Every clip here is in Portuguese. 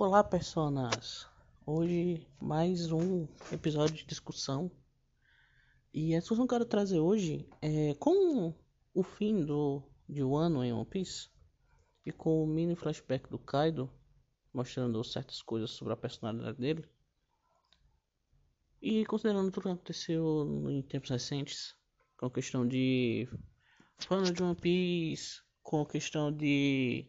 Olá, personas! Hoje mais um episódio de discussão. E a discussão que eu quero trazer hoje é com o fim do, de um ano em One Piece e com o mini flashback do Kaido mostrando certas coisas sobre a personalidade dele. E considerando tudo que aconteceu em tempos recentes, com a questão de fã de One Piece, com a questão de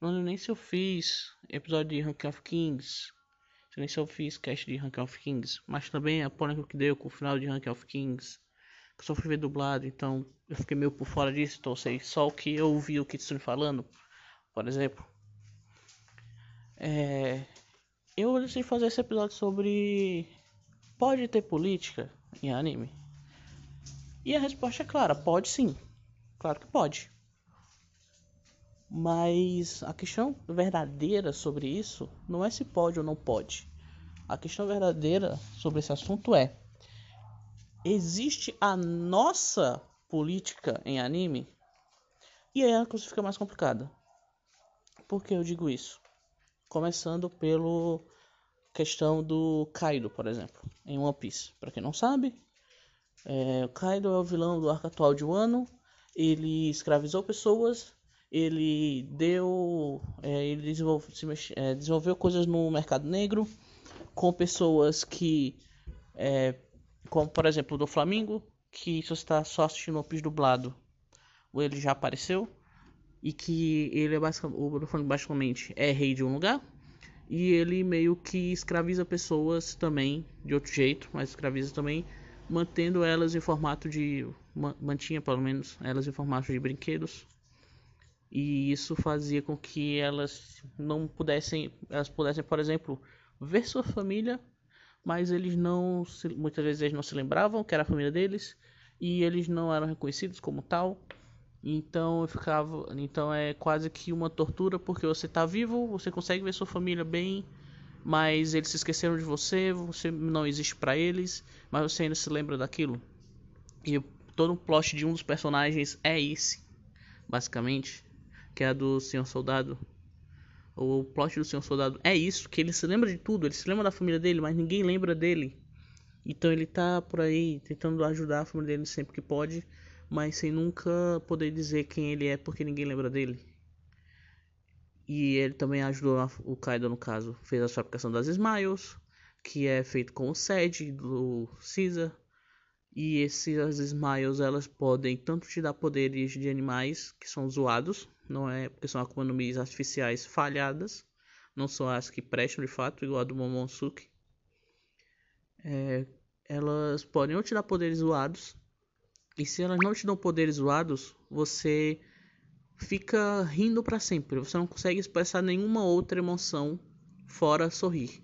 não lembro nem se eu fiz episódio de Rank of Kings. Nem se eu fiz cast de Rank of Kings. Mas também a polêmica que deu com o final de Rank of Kings. Que só fui ver dublado, então eu fiquei meio por fora disso. Então sei só o que eu ouvi o Kitsune falando. Por exemplo. É, eu decidi fazer esse episódio sobre. Pode ter política em anime? E a resposta é clara: pode sim. Claro que pode. Mas a questão verdadeira sobre isso não é se pode ou não pode. A questão verdadeira sobre esse assunto é: existe a nossa política em anime? E aí a coisa fica mais complicada. Por que eu digo isso? Começando pelo questão do Kaido, por exemplo, em One Piece. Para quem não sabe, é, o Kaido é o vilão do arco atual de Wano. Ele escravizou pessoas ele deu, é, ele desenvolve, é, desenvolveu coisas no mercado negro com pessoas que, é, como por exemplo do Flamengo, que se você está só assistindo o piso dublado, ele já apareceu e que ele é basicamente, basicamente é rei de um lugar e ele meio que escraviza pessoas também de outro jeito, mas escraviza também mantendo elas em formato de mantinha pelo menos elas em formato de brinquedos e isso fazia com que elas não pudessem, elas pudessem, por exemplo, ver sua família, mas eles não, muitas vezes eles não se lembravam que era a família deles e eles não eram reconhecidos como tal. Então ficava, então é quase que uma tortura porque você está vivo, você consegue ver sua família bem, mas eles se esqueceram de você, você não existe para eles, mas você ainda se lembra daquilo. E todo o plot de um dos personagens é esse, basicamente que é a do Senhor Soldado. O plot do Senhor Soldado é isso, que ele se lembra de tudo, ele se lembra da família dele, mas ninguém lembra dele. Então ele tá por aí tentando ajudar a família dele sempre que pode, mas sem nunca poder dizer quem ele é porque ninguém lembra dele. E ele também ajudou o Kaido no caso, fez a fabricação das Smiles, que é feito com o Sed do Caesar. E esses Smiles elas podem tanto te dar poderes de animais que são zoados, não é porque são Akuma no Mis artificiais falhadas, não são as que prestam de fato, igual a do Momonosuke. É, elas podem ou te dar poderes zoados, e se elas não te dão poderes zoados, você fica rindo para sempre. Você não consegue expressar nenhuma outra emoção fora sorrir.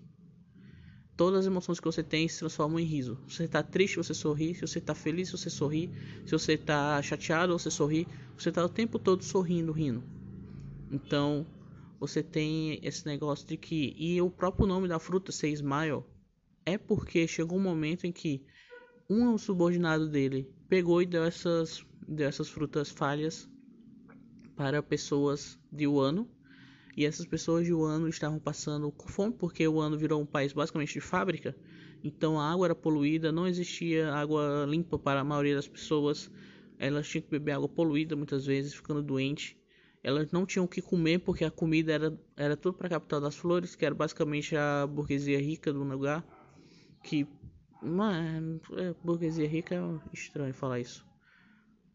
Todas as emoções que você tem se transformam em riso. Se você está triste, você sorri. Se você está feliz, você sorri. Se você está chateado, você sorri. Você está o tempo todo sorrindo, rindo. Então, você tem esse negócio de que. E o próprio nome da fruta, ser Smile, é porque chegou um momento em que um subordinado dele pegou e deu essas, deu essas frutas falhas para pessoas de Wano e essas pessoas de Wano estavam passando fome porque Wano virou um país basicamente de fábrica. Então a água era poluída, não existia água limpa para a maioria das pessoas. Elas tinham que beber água poluída muitas vezes, ficando doente. Elas não tinham o que comer porque a comida era, era tudo para a capital das flores, que era basicamente a burguesia rica do lugar. Que não é, é, burguesia rica é estranho falar isso,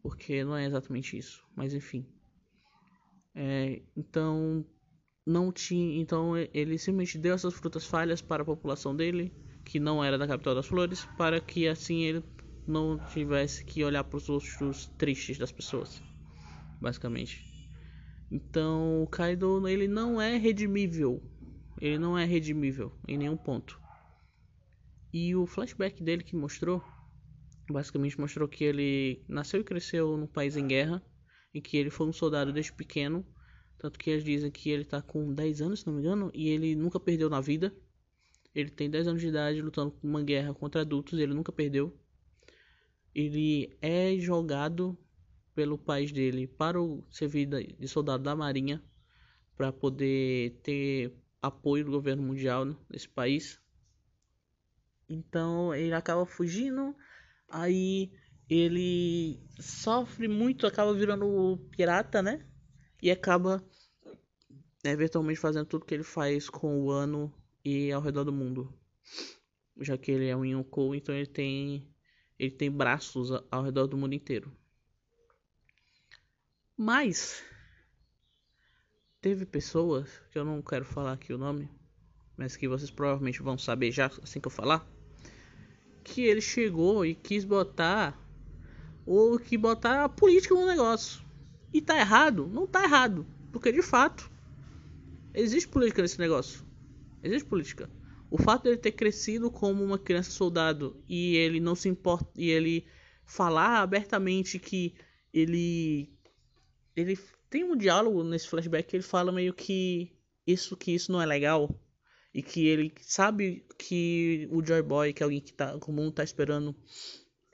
porque não é exatamente isso, mas enfim. É, então não tinha. Então ele simplesmente deu essas frutas falhas para a população dele, que não era da capital das flores, para que assim ele não tivesse que olhar para os rostos tristes das pessoas, basicamente. Então o Kaido ele não é redimível, ele não é redimível em nenhum ponto. E o flashback dele que mostrou, basicamente mostrou que ele nasceu e cresceu num país em guerra, e que ele foi um soldado desde pequeno tanto que eles dizem que ele tá com 10 anos, se não me engano, e ele nunca perdeu na vida. Ele tem 10 anos de idade lutando uma guerra contra adultos, ele nunca perdeu. Ele é jogado pelo país dele para o servir de soldado da marinha para poder ter apoio do governo mundial nesse país. Então ele acaba fugindo, aí ele sofre muito, acaba virando pirata, né? E acaba eventualmente fazendo tudo que ele faz com o ano e ao redor do mundo. Já que ele é um Yonkou, então ele tem ele tem braços ao redor do mundo inteiro. Mas teve pessoas que eu não quero falar aqui o nome, mas que vocês provavelmente vão saber já assim que eu falar, que ele chegou e quis botar ou que botar a política no negócio. E tá errado? Não tá errado, porque de fato existe política nesse negócio. Existe política. O fato dele ter crescido como uma criança soldado e ele não se importa e ele falar abertamente que ele ele tem um diálogo nesse flashback que ele fala meio que isso que isso não é legal e que ele sabe que o Joy Boy, que é alguém que tá, o mundo tá esperando,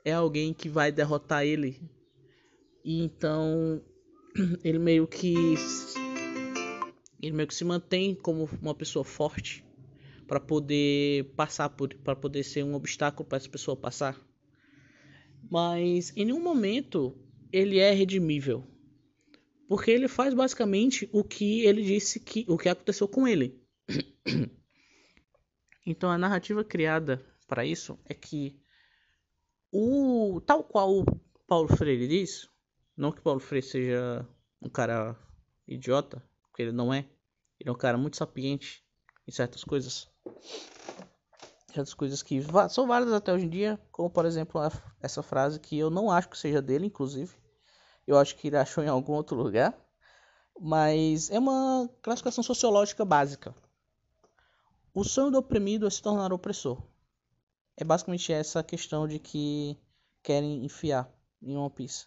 é alguém que vai derrotar ele. E então ele meio que ele meio que se mantém como uma pessoa forte para poder passar por para poder ser um obstáculo para essa pessoa passar. Mas em nenhum momento ele é redimível. Porque ele faz basicamente o que ele disse que o que aconteceu com ele. então a narrativa criada para isso é que o tal qual o Paulo Freire diz, não que Paulo Freire seja um cara idiota, ele não é. Ele é um cara muito sapiente em certas coisas certas coisas que são válidas até hoje em dia, como por exemplo essa frase que eu não acho que seja dele, inclusive. Eu acho que ele achou em algum outro lugar. Mas é uma classificação sociológica básica. O sonho do oprimido é se tornar opressor. É basicamente essa questão de que querem enfiar em One Piece.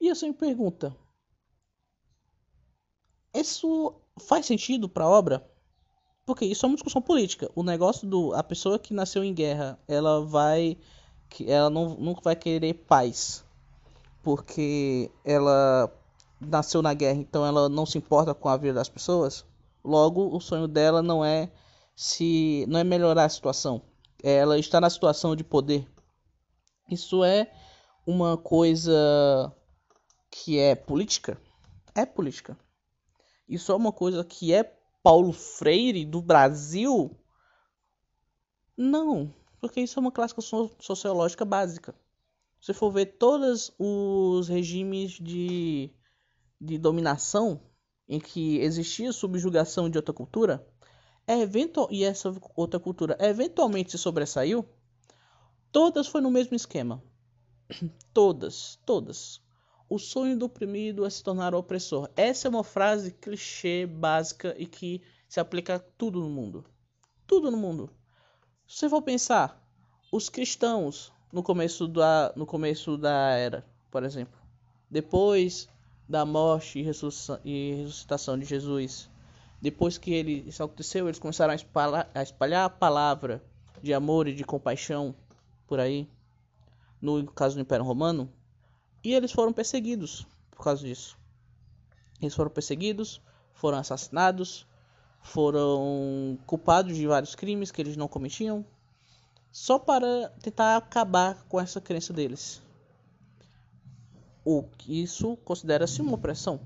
E eu sempre pergunta: isso faz sentido para a obra? Porque isso é uma discussão política. O negócio do a pessoa que nasceu em guerra, ela vai que ela não nunca vai querer paz, porque ela nasceu na guerra, então ela não se importa com a vida das pessoas. Logo, o sonho dela não é se não é melhorar a situação, é ela está na situação de poder. Isso é uma coisa que é política? É política. Isso é uma coisa que é Paulo Freire do Brasil? Não, porque isso é uma classificação sociológica básica. Se for ver todos os regimes de, de dominação em que existia subjugação de outra cultura, é eventual, e essa outra cultura eventualmente se sobressaiu, todas foi no mesmo esquema. todas, todas. O sonho do oprimido é se tornar opressor. Essa é uma frase clichê, básica e que se aplica a tudo no mundo. Tudo no mundo. Se você for pensar, os cristãos no começo da, no começo da era, por exemplo, depois da morte e e ressuscitação de Jesus, depois que ele, isso aconteceu, eles começaram a espalhar, a espalhar a palavra de amor e de compaixão por aí, no caso do Império Romano, e eles foram perseguidos por causa disso. Eles foram perseguidos, foram assassinados, foram culpados de vários crimes que eles não cometiam, só para tentar acabar com essa crença deles. O isso considera-se uma opressão.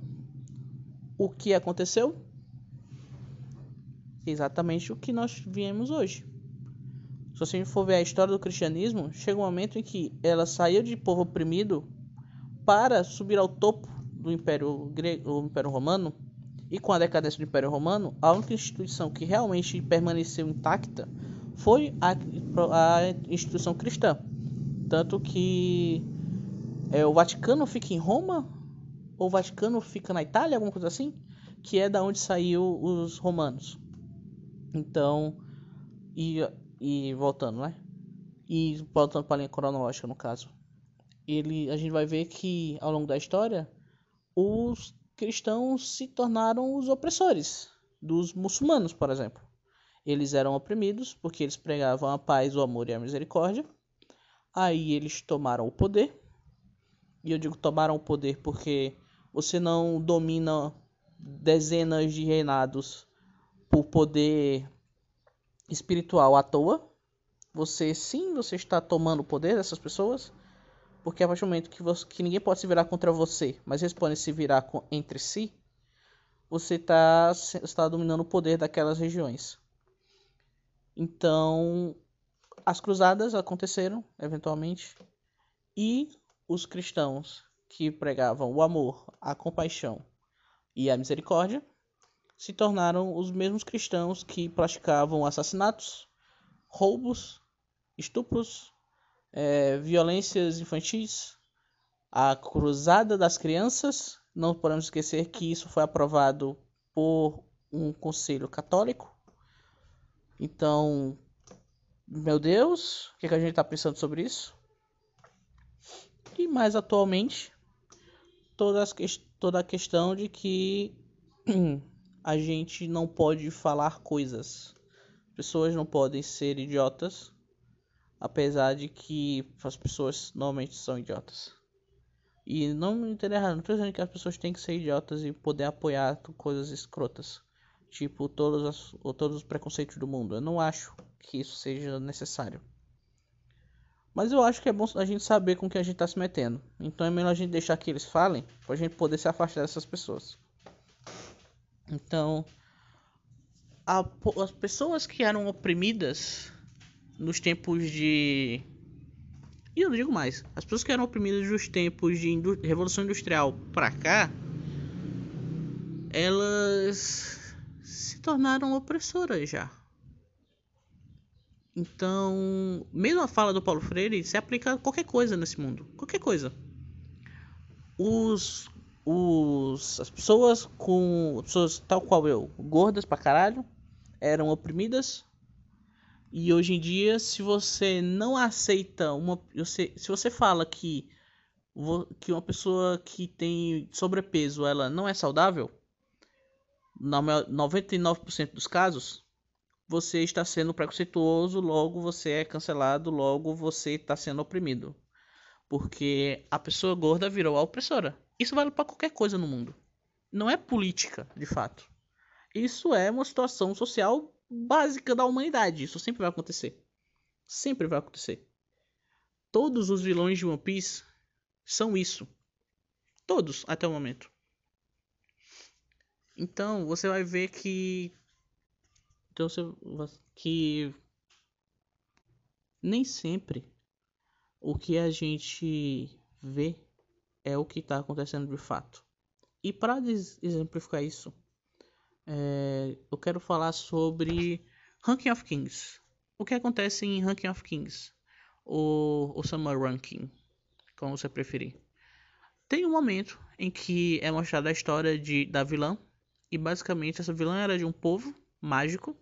O que aconteceu? Exatamente o que nós viemos hoje. Se você for ver a história do cristianismo, chega um momento em que ela saiu de povo oprimido para subir ao topo do Império Grego, Império Romano, e com a decadência do Império Romano, a única instituição que realmente permaneceu intacta foi a, a instituição cristã. Tanto que é, o Vaticano fica em Roma, ou o Vaticano fica na Itália, alguma coisa assim, que é da onde saiu os romanos. Então, e, e voltando, né? E voltando para a linha cronológica, no caso ele, a gente vai ver que ao longo da história os cristãos se tornaram os opressores dos muçulmanos, por exemplo. Eles eram oprimidos porque eles pregavam a paz, o amor e a misericórdia. Aí eles tomaram o poder. E eu digo tomaram o poder porque você não domina dezenas de reinados por poder espiritual à toa. Você sim, você está tomando o poder dessas pessoas. Porque a partir do momento que, você, que ninguém pode se virar contra você, mas eles podem se virar com, entre si, você tá, está dominando o poder daquelas regiões. Então, as cruzadas aconteceram, eventualmente, e os cristãos que pregavam o amor, a compaixão e a misericórdia se tornaram os mesmos cristãos que praticavam assassinatos, roubos, estupros, é, violências infantis, a cruzada das crianças. Não podemos esquecer que isso foi aprovado por um conselho católico. Então, meu Deus, o que, que a gente está pensando sobre isso? E mais atualmente, toda, toda a questão de que a gente não pode falar coisas. Pessoas não podem ser idiotas, apesar de que as pessoas normalmente são idiotas. E não me entenda errado, não estou dizendo que as pessoas têm que ser idiotas e poder apoiar coisas escrotas. Tipo, todos, as, todos os preconceitos do mundo. Eu não acho que isso seja necessário. Mas eu acho que é bom a gente saber com que a gente está se metendo. Então é melhor a gente deixar que eles falem, para a gente poder se afastar dessas pessoas. Então, a, as pessoas que eram oprimidas nos tempos de. E eu não digo mais, as pessoas que eram oprimidas nos tempos de indú... Revolução Industrial para cá, elas se tornaram opressoras já. Então, mesmo a fala do Paulo Freire se aplica a qualquer coisa nesse mundo, qualquer coisa. Os os, as pessoas com pessoas tal qual eu, gordas pra caralho, eram oprimidas. E hoje em dia, se você não aceita uma. Se você fala que, que uma pessoa que tem sobrepeso ela não é saudável, na 99% dos casos, você está sendo preconceituoso, logo você é cancelado, logo você está sendo oprimido. Porque a pessoa gorda virou a opressora. Isso vale para qualquer coisa no mundo. Não é política, de fato. Isso é uma situação social básica da humanidade. Isso sempre vai acontecer. Sempre vai acontecer. Todos os vilões de One Piece são isso. Todos, até o momento. Então, você vai ver que. Então, você... que. Nem sempre o que a gente vê é o que está acontecendo de fato. E para exemplificar isso, é, eu quero falar sobre Ranking of Kings. O que acontece em Ranking of Kings? Ou, ou Summer Ranking, como você preferir. Tem um momento em que é mostrada a história de, da vilã. E basicamente essa vilã era de um povo mágico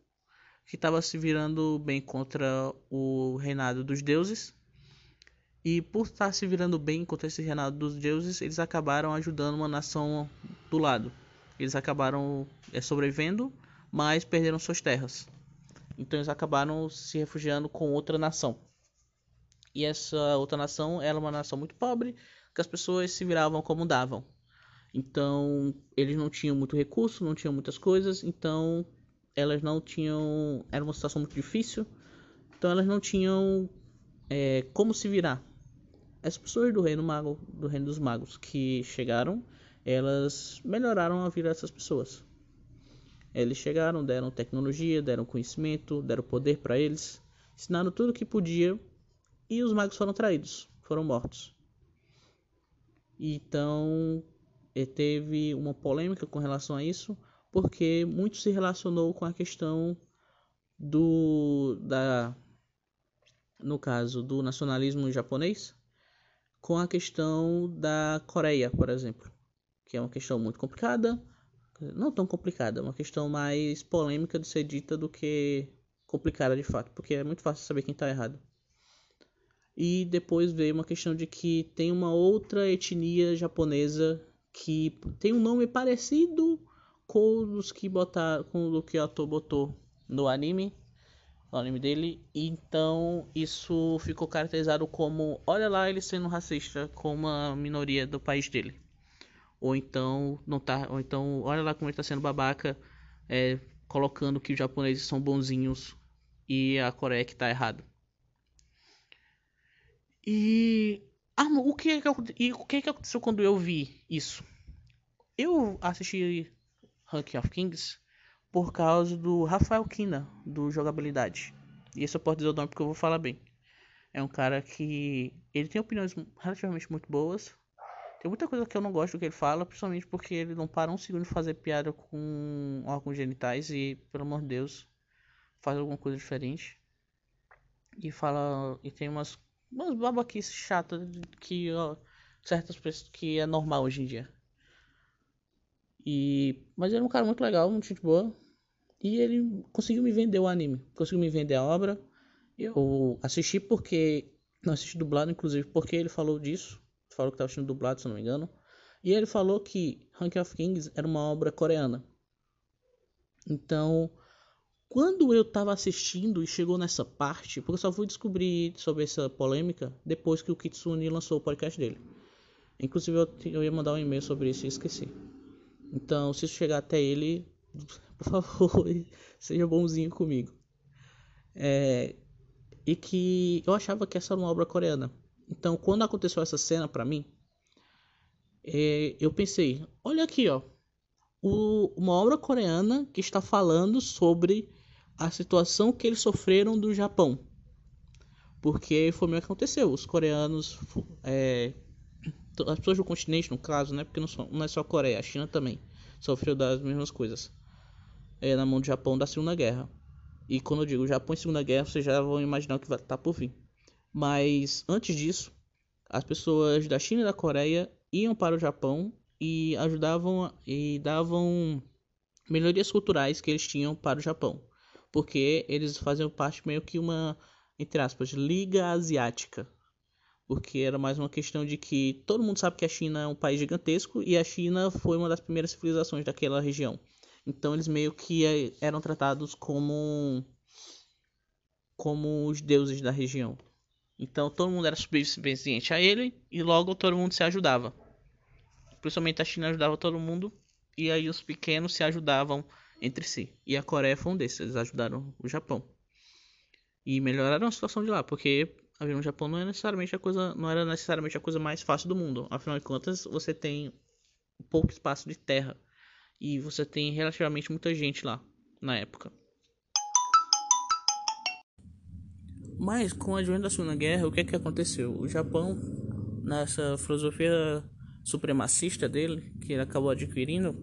que estava se virando bem contra o reinado dos deuses e por estar se virando bem contra esse reinado dos deuses, eles acabaram ajudando uma nação do lado. Eles acabaram é, sobrevivendo, mas perderam suas terras. Então eles acabaram se refugiando com outra nação. E essa outra nação era uma nação muito pobre, que as pessoas se viravam como davam. Então eles não tinham muito recurso, não tinham muitas coisas, então elas não tinham. Era uma situação muito difícil, então elas não tinham é, como se virar as pessoas do reino mago, do reino dos magos que chegaram, elas melhoraram a vida dessas pessoas. Eles chegaram, deram tecnologia, deram conhecimento, deram poder para eles, ensinaram tudo o que podia e os magos foram traídos, foram mortos. Então, eh, teve uma polêmica com relação a isso, porque muito se relacionou com a questão do da no caso do nacionalismo japonês, com a questão da Coreia, por exemplo, que é uma questão muito complicada, não tão complicada, uma questão mais polêmica de ser dita do que complicada de fato, porque é muito fácil saber quem está errado. E depois veio uma questão de que tem uma outra etnia japonesa que tem um nome parecido com os que botar, com o que o ator botou no anime, o anime dele. Então isso ficou caracterizado como, olha lá ele sendo racista com uma minoria do país dele. Ou então não tá, ou então olha lá como ele está sendo babaca, é, colocando que os japoneses são bonzinhos e a Coreia que tá errado. E ah, o que, é que, e o que, é que aconteceu quando eu vi isso? Eu assisti Ranking of Kings por causa do Rafael Kina, do Jogabilidade. E esse eu posso dizer o nome porque eu vou falar bem. É um cara que. Ele tem opiniões relativamente muito boas. Tem muita coisa que eu não gosto do que ele fala, principalmente porque ele não para um segundo de fazer piada com órgãos genitais e, pelo amor de Deus, faz alguma coisa diferente. E fala. E tem umas. Umas babaquices chatas que. Ó, certas pessoas que é normal hoje em dia. E. Mas ele é um cara muito legal, muito gente boa. E ele conseguiu me vender o anime, conseguiu me vender a obra. Eu assisti porque. Não assisti dublado, inclusive, porque ele falou disso. Falou que estava assistindo dublado, se não me engano. E ele falou que Rank of Kings era uma obra coreana. Então, quando eu estava assistindo e chegou nessa parte, porque eu só fui descobrir sobre essa polêmica depois que o Kitsune lançou o podcast dele. Inclusive, eu, eu ia mandar um e-mail sobre isso e esqueci. Então, se isso chegar até ele, por favor, seja bonzinho comigo. É, e que eu achava que essa era uma obra coreana. Então, quando aconteceu essa cena para mim, é, eu pensei, olha aqui, ó, o, uma obra coreana que está falando sobre a situação que eles sofreram do Japão. Porque foi o que aconteceu. Os coreanos, é, as pessoas do continente, no caso, né? Porque não, não é só a Coreia, a China também sofreu das mesmas coisas é, na mão do Japão da Segunda Guerra. E quando eu digo Japão e Segunda Guerra, vocês já vão imaginar o que vai estar por vir. Mas antes disso, as pessoas da China e da Coreia iam para o Japão e ajudavam e davam melhorias culturais que eles tinham para o Japão, porque eles faziam parte meio que uma entre aspas liga asiática, porque era mais uma questão de que todo mundo sabe que a China é um país gigantesco e a China foi uma das primeiras civilizações daquela região. Então eles meio que eh, eram tratados como como os deuses da região. Então todo mundo era subserviente a ele e logo todo mundo se ajudava. Principalmente a China ajudava todo mundo e aí os pequenos se ajudavam entre si. E a Coreia foi um desses, eles ajudaram o Japão. E melhoraram a situação de lá, porque a vida no Japão não é necessariamente a coisa, não era necessariamente a coisa mais fácil do mundo. Afinal de contas, você tem pouco espaço de terra e você tem relativamente muita gente lá na época. Mas com o advento da Segunda Guerra, o que é que aconteceu? O Japão, nessa filosofia supremacista dele, que ele acabou adquirindo,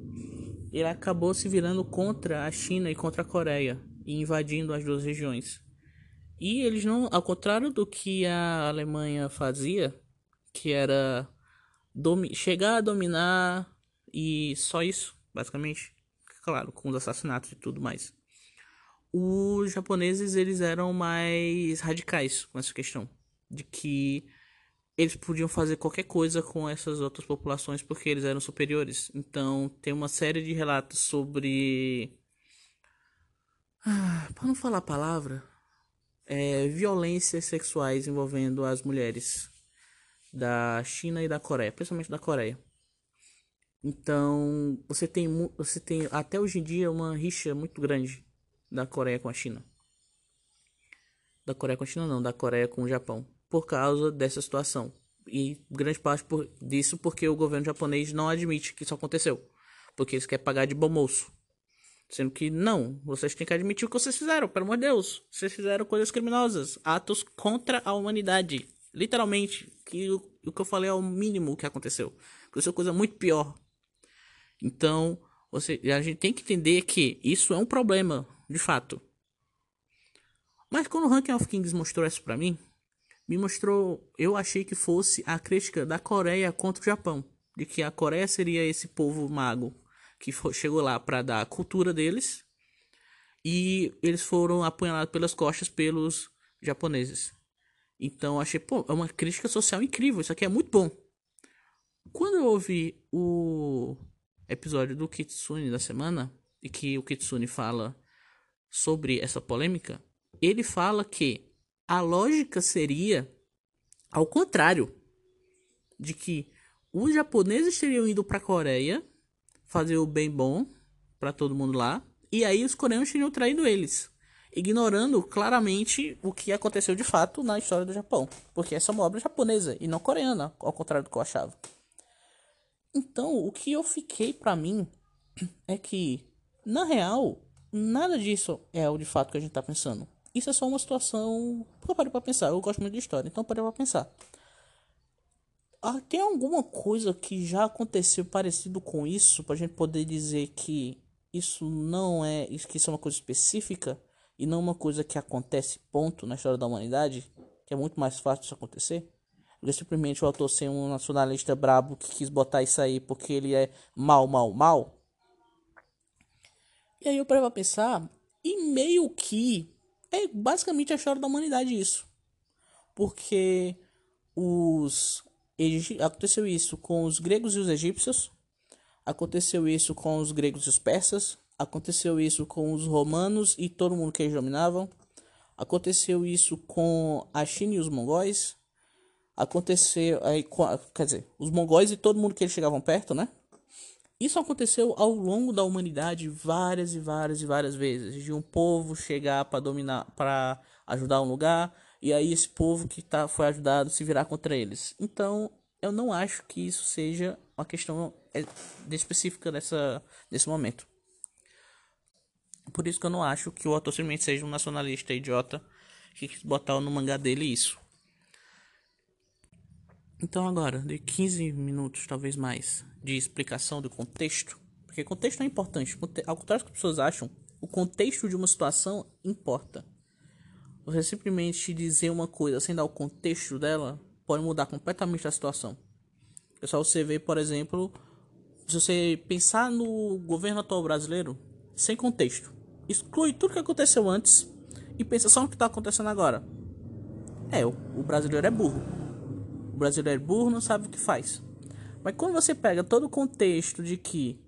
ele acabou se virando contra a China e contra a Coreia e invadindo as duas regiões. E eles não, ao contrário do que a Alemanha fazia, que era chegar a dominar e só isso, basicamente. Claro, com os assassinatos e tudo mais. Os japoneses, eles eram mais radicais com essa questão. De que eles podiam fazer qualquer coisa com essas outras populações porque eles eram superiores. Então, tem uma série de relatos sobre... Ah, para não falar a palavra... É, violências sexuais envolvendo as mulheres da China e da Coreia, principalmente da Coreia. Então, você tem, você tem até hoje em dia uma rixa muito grande da Coreia com a China. Da Coreia com a China não, da Coreia com o Japão, por causa dessa situação. E grande parte por, disso porque o governo japonês não admite que isso aconteceu. Porque eles querem pagar de bom moço. Sendo que não, vocês têm que admitir o que vocês fizeram, pelo amor de Deus. Vocês fizeram coisas criminosas, atos contra a humanidade. Literalmente, que o, o que eu falei é o mínimo que aconteceu. Aconteceu coisa muito pior. Então, você, a gente tem que entender que isso é um problema, de fato. Mas quando o Ranking of Kings mostrou isso pra mim, me mostrou, eu achei que fosse a crítica da Coreia contra o Japão, de que a Coreia seria esse povo mago que chegou lá para dar a cultura deles e eles foram apunhalados pelas costas pelos japoneses. Então achei, pô, é uma crítica social incrível, isso aqui é muito bom. Quando eu ouvi o episódio do Kitsune da semana, e que o Kitsune fala sobre essa polêmica, ele fala que a lógica seria ao contrário, de que os japoneses teriam ido para a Coreia fazer o bem bom para todo mundo lá E aí os coreanos tinham traído eles, ignorando claramente o que aconteceu de fato na história do Japão, porque essa é uma obra japonesa e não coreana, ao contrário do que eu achava. Então, o que eu fiquei para mim é que, na real, nada disso é o de fato que a gente tá pensando. Isso é só uma situação. Eu parei pra pensar, eu gosto muito de história, então parei pra pensar. Ah, tem alguma coisa que já aconteceu parecido com isso pra gente poder dizer que isso não é. que isso é uma coisa específica e não uma coisa que acontece, ponto, na história da humanidade? Que é muito mais fácil isso acontecer? Porque simplesmente o autor ser um nacionalista brabo que quis botar isso aí porque ele é mal, mal, mal. E aí eu parei pra pensar, e meio que é basicamente a história da humanidade isso. Porque os aconteceu isso com os gregos e os egípcios, aconteceu isso com os gregos e os persas, aconteceu isso com os romanos e todo mundo que eles dominavam, aconteceu isso com a China e os mongóis, aconteceu aí quer dizer, os mongóis e todo mundo que eles chegavam perto, né? Isso aconteceu ao longo da humanidade várias e várias e várias vezes, de um povo chegar para dominar, para ajudar um lugar, e aí esse povo que tá, foi ajudado se virar contra eles. Então, eu não acho que isso seja uma questão é, específica dessa, desse momento. Por isso que eu não acho que o autor simplesmente seja um nacionalista idiota que quis botar no mangá dele isso. Então agora, de 15 minutos, talvez mais, de explicação do contexto, porque contexto é importante. Ao contrário do que as pessoas acham, o contexto de uma situação importa. Você simplesmente dizer uma coisa sem dar o contexto dela pode mudar completamente a situação. É só você ver, por exemplo, se você pensar no governo atual brasileiro sem contexto, exclui tudo que aconteceu antes e pensa só no que está acontecendo agora. É, o brasileiro é burro brasileiro burro não sabe o que faz. Mas quando você pega todo o contexto de que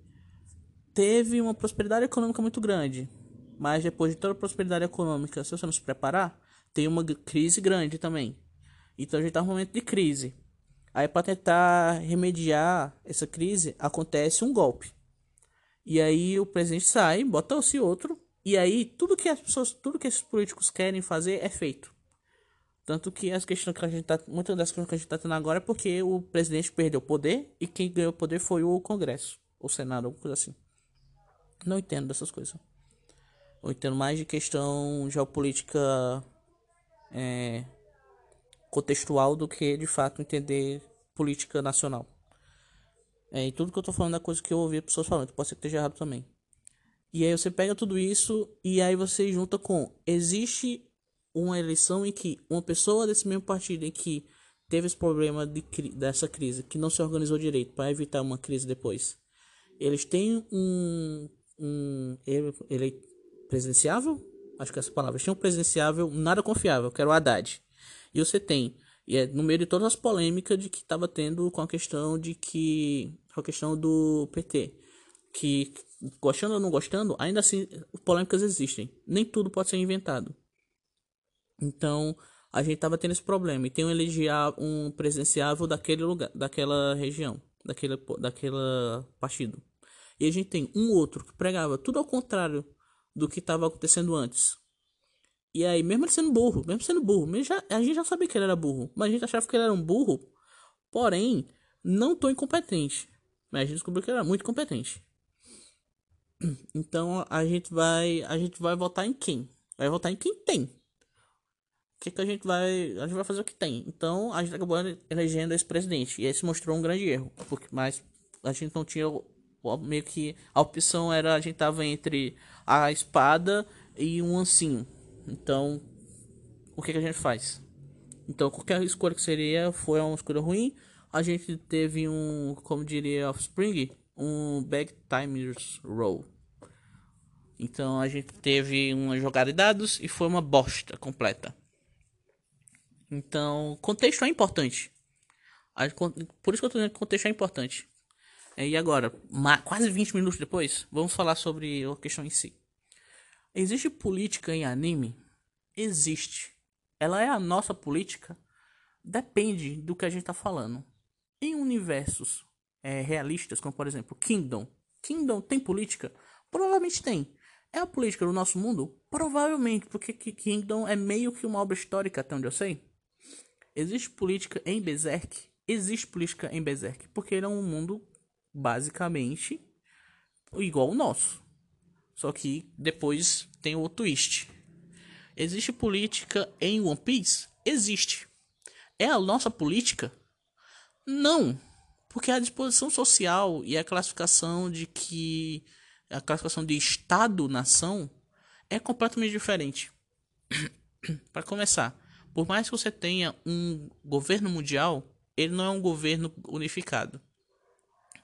teve uma prosperidade econômica muito grande, mas depois de toda a prosperidade econômica, se você não se preparar, tem uma crise grande também. Então a gente está num momento de crise. Aí para tentar remediar essa crise, acontece um golpe. E aí o presidente sai, bota-se outro, e aí tudo que as pessoas, tudo que esses políticos querem fazer é feito. Tanto que as questões que a gente tá. Muitas das questões que a gente tá tendo agora é porque o presidente perdeu o poder e quem ganhou o poder foi o Congresso, o Senado, alguma coisa assim. Não entendo dessas coisas. Eu entendo mais de questão geopolítica é, contextual do que de fato entender política nacional. É, e tudo que eu tô falando é coisa que eu ouvi pessoas falando, pode ser que esteja errado também. E aí você pega tudo isso e aí você junta com existe uma eleição em que uma pessoa desse mesmo partido em que teve esse problema de, dessa crise, que não se organizou direito para evitar uma crise depois, eles têm um, um ele, ele presidenciável, acho que essa palavra, eles têm um presidenciável nada confiável, que era o Haddad. E você tem, e é no meio de todas as polêmicas de que estava tendo com a questão de que, com a questão do PT, que gostando ou não gostando, ainda assim polêmicas existem. Nem tudo pode ser inventado. Então, a gente tava tendo esse problema. E tem um elegiar um presidenciável daquele lugar, daquela região, daquele, daquela partido. E a gente tem um outro que pregava tudo ao contrário do que estava acontecendo antes. E aí, mesmo ele sendo burro, mesmo sendo burro, mesmo já, a gente já sabia que ele era burro, mas a gente achava que ele era um burro, porém, não tão incompetente. Mas a gente descobriu que ele era muito competente. Então a gente vai, a gente vai votar em quem? Vai votar em quem tem que, que a gente vai. A gente vai fazer o que tem. Então a gente acabou elegendo esse presidente. E esse mostrou um grande erro. Porque, mas a gente não tinha. Meio que a opção era a gente tava entre a espada e um ancinho. Então, o que, que a gente faz? Então, qualquer escolha que seria foi uma escolha ruim. A gente teve um, como diria Offspring, um back timers roll. Então a gente teve uma jogada de dados e foi uma bosta completa. Então, contexto é importante. Por isso que eu tô dizendo que contexto é importante. É, e agora, quase 20 minutos depois, vamos falar sobre a questão em si. Existe política em anime? Existe. Ela é a nossa política? Depende do que a gente tá falando. Em universos é, realistas, como por exemplo Kingdom. Kingdom tem política? Provavelmente tem. É a política do nosso mundo? Provavelmente, porque Kingdom é meio que uma obra histórica, até onde eu sei. Existe política em Berserk? Existe política em Berserk, porque ele é um mundo basicamente igual o nosso. Só que depois tem o twist. Existe política em One Piece? Existe. É a nossa política? Não. Porque a disposição social e a classificação de que a classificação de Estado-nação é completamente diferente. Para começar, por mais que você tenha um governo mundial, ele não é um governo unificado.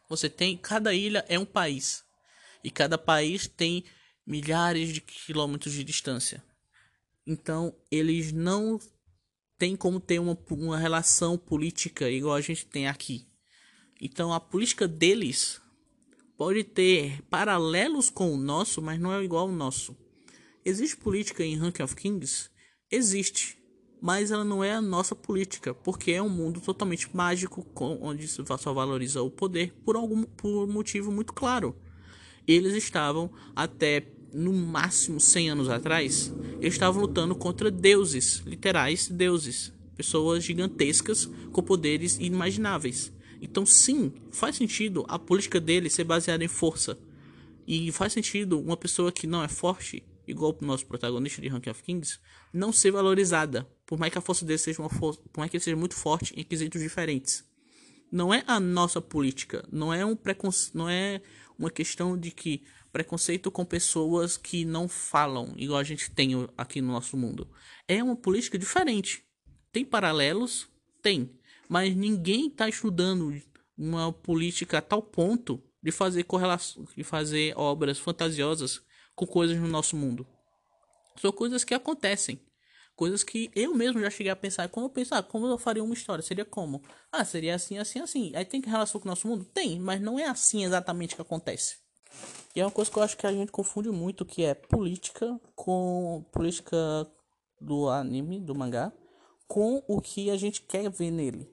Você tem cada ilha é um país e cada país tem milhares de quilômetros de distância. Então eles não têm como ter uma, uma relação política igual a gente tem aqui. Então a política deles pode ter paralelos com o nosso, mas não é igual ao nosso. Existe política em Ranking of Kings? Existe, mas ela não é a nossa política, porque é um mundo totalmente mágico, onde só valoriza o poder por algum por motivo muito claro. Eles estavam até no máximo 100 anos atrás, estavam lutando contra deuses, literais deuses, pessoas gigantescas com poderes inimagináveis. Então, sim, faz sentido a política dele ser baseada em força. E faz sentido uma pessoa que não é forte, igual o nosso protagonista de Ranking of Kings, não ser valorizada. Por mais que a força dele seja uma força, por mais que ele seja muito forte em quesitos diferentes. Não é a nossa política, não é um preconce... não é uma questão de que preconceito com pessoas que não falam igual a gente tem aqui no nosso mundo. É uma política diferente. Tem paralelos? Tem mas ninguém está estudando uma política a tal ponto de fazer correlação, de fazer obras fantasiosas com coisas no nosso mundo. São coisas que acontecem. Coisas que eu mesmo já cheguei a pensar. Como eu pensar, ah, como eu faria uma história? Seria como? Ah, seria assim, assim, assim. Aí tem que relação com o nosso mundo? Tem, mas não é assim exatamente que acontece. E é uma coisa que eu acho que a gente confunde muito, que é política com política do anime, do mangá, com o que a gente quer ver nele.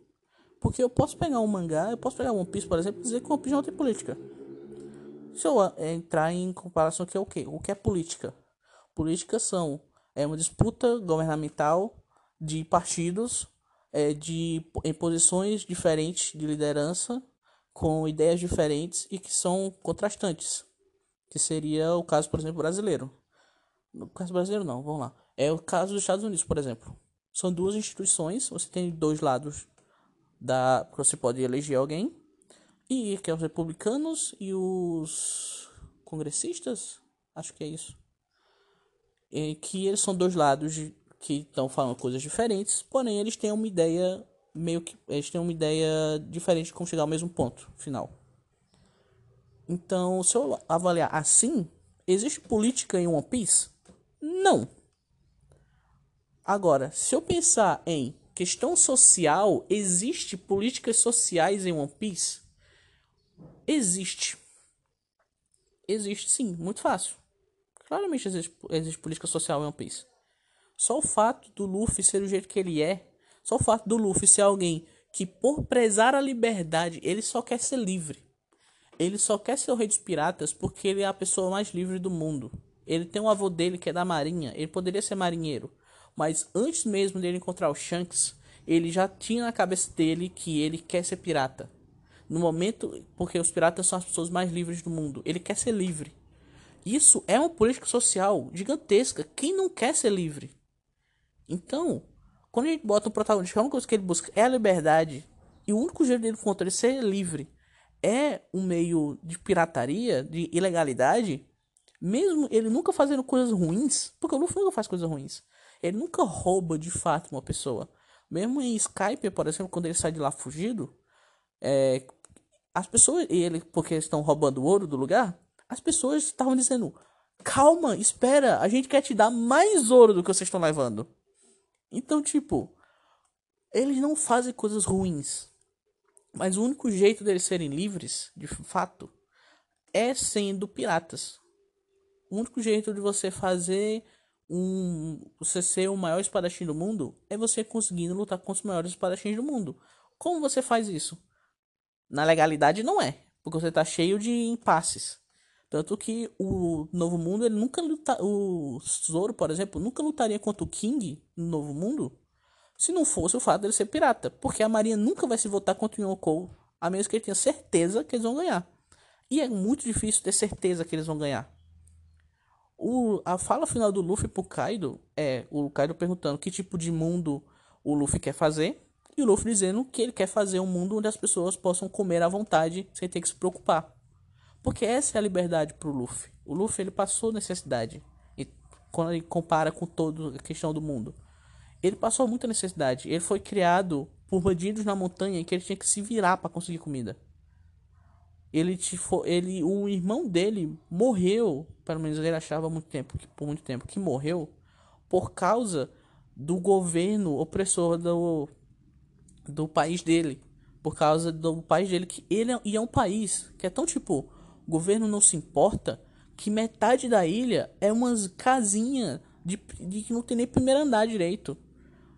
Porque eu posso pegar um mangá, eu posso pegar One Piece, por exemplo, e dizer que One Piece não tem política. Se eu eh, entrar em comparação que é o que? O que é política? Política são é uma disputa governamental de partidos é, de em posições diferentes de liderança com ideias diferentes e que são contrastantes que seria o caso por exemplo brasileiro no caso brasileiro não vamos lá é o caso dos Estados Unidos por exemplo são duas instituições você tem dois lados da você pode eleger alguém e que é os republicanos e os congressistas, acho que é isso. Que eles são dois lados de, que estão falando coisas diferentes, porém eles têm uma ideia meio que eles têm uma ideia diferente de como chegar ao mesmo ponto final. Então, se eu avaliar assim, existe política em One Piece? Não. Agora, se eu pensar em Questão social, existe políticas sociais em One Piece? Existe. Existe sim, muito fácil. Claramente existe, existe política social em One Piece. Só o fato do Luffy ser o jeito que ele é, só o fato do Luffy ser alguém que, por prezar a liberdade, ele só quer ser livre. Ele só quer ser o rei dos piratas porque ele é a pessoa mais livre do mundo. Ele tem um avô dele que é da marinha, ele poderia ser marinheiro. Mas antes mesmo dele encontrar o Shanks, ele já tinha na cabeça dele que ele quer ser pirata. No momento, porque os piratas são as pessoas mais livres do mundo, ele quer ser livre. Isso é uma política social gigantesca. Quem não quer ser livre? Então, quando a gente bota um protagonista, a única coisa que ele busca é a liberdade, e o único jeito dele contra ele ser livre é um meio de pirataria, de ilegalidade, mesmo ele nunca fazendo coisas ruins, porque o Luffy nunca faz coisas ruins. Ele nunca rouba de fato uma pessoa. Mesmo em Skype, por exemplo, quando ele sai de lá fugido, é, as pessoas, ele, porque estão roubando ouro do lugar, as pessoas estavam dizendo: calma, espera, a gente quer te dar mais ouro do que vocês estão levando. Então, tipo, eles não fazem coisas ruins. Mas o único jeito deles serem livres, de fato, é sendo piratas. O único jeito de você fazer um você ser o maior espadachim do mundo é você conseguindo lutar com os maiores espadachins do mundo. Como você faz isso? Na legalidade não é, porque você tá cheio de impasses. Tanto que o Novo Mundo, ele nunca luta, o Zoro, por exemplo, nunca lutaria contra o King no Novo Mundo se não fosse o fato dele ser pirata. Porque a Marinha nunca vai se voltar contra o Yonkou, a menos que ele tenha certeza que eles vão ganhar. E é muito difícil ter certeza que eles vão ganhar. O, a fala final do Luffy pro Kaido é o Kaido perguntando que tipo de mundo o Luffy quer fazer. E o Luffy dizendo que ele quer fazer um mundo onde as pessoas possam comer à vontade sem ter que se preocupar. Porque essa é a liberdade pro Luffy. O Luffy ele passou necessidade. E quando ele compara com toda a questão do mundo. Ele passou muita necessidade. Ele foi criado por bandidos na montanha que ele tinha que se virar para conseguir comida. Ele, ele, o irmão dele morreu, pelo menos ele achava muito tempo, por muito tempo, que morreu por causa do governo opressor do, do país dele. Por causa do país dele, que ele é, e é um país que é tão tipo, o governo não se importa, que metade da ilha é umas casinhas de, de que não tem nem primeiro andar direito.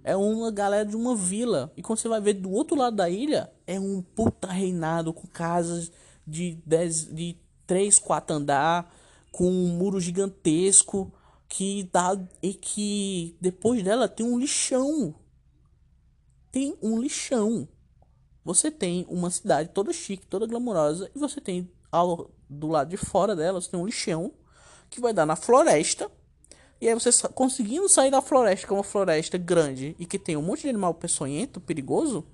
É uma galera de uma vila. E quando você vai ver do outro lado da ilha, é um puta reinado com casas de, dez, de 3, 4 andar, com um muro gigantesco que dá e que depois dela tem um lixão. Tem um lixão. Você tem uma cidade toda chique, toda glamourosa e você tem ao, do lado de fora dela, você tem um lixão que vai dar na floresta. E aí você conseguindo sair da floresta, que é uma floresta grande e que tem um monte de animal peçonhento, perigoso,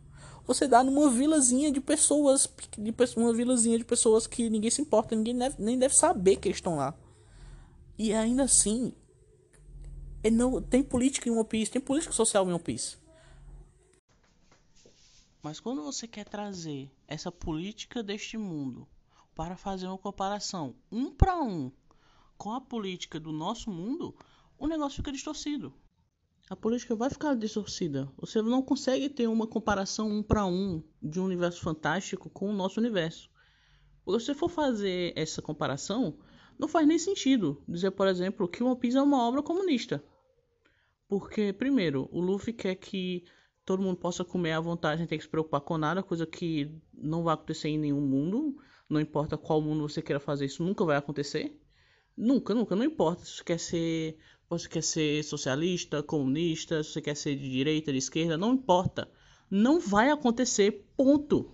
você dá numa vilazinha de pessoas, de uma vilazinha de pessoas que ninguém se importa, ninguém deve, nem deve saber que eles estão lá. E ainda assim, é não, tem política em One Piece, tem política social em One Piece. Mas quando você quer trazer essa política deste mundo para fazer uma comparação um para um com a política do nosso mundo, o negócio fica distorcido a política vai ficar distorcida. Você não consegue ter uma comparação um para um de um universo fantástico com o nosso universo. Porque se você for fazer essa comparação, não faz nem sentido dizer, por exemplo, que One Piece é uma obra comunista. Porque, primeiro, o Luffy quer que todo mundo possa comer à vontade sem ter que se preocupar com nada, coisa que não vai acontecer em nenhum mundo. Não importa qual mundo você queira fazer, isso nunca vai acontecer. Nunca, nunca, não importa se você quer ser você quer ser socialista, comunista, se você quer ser de direita, de esquerda, não importa. Não vai acontecer, ponto.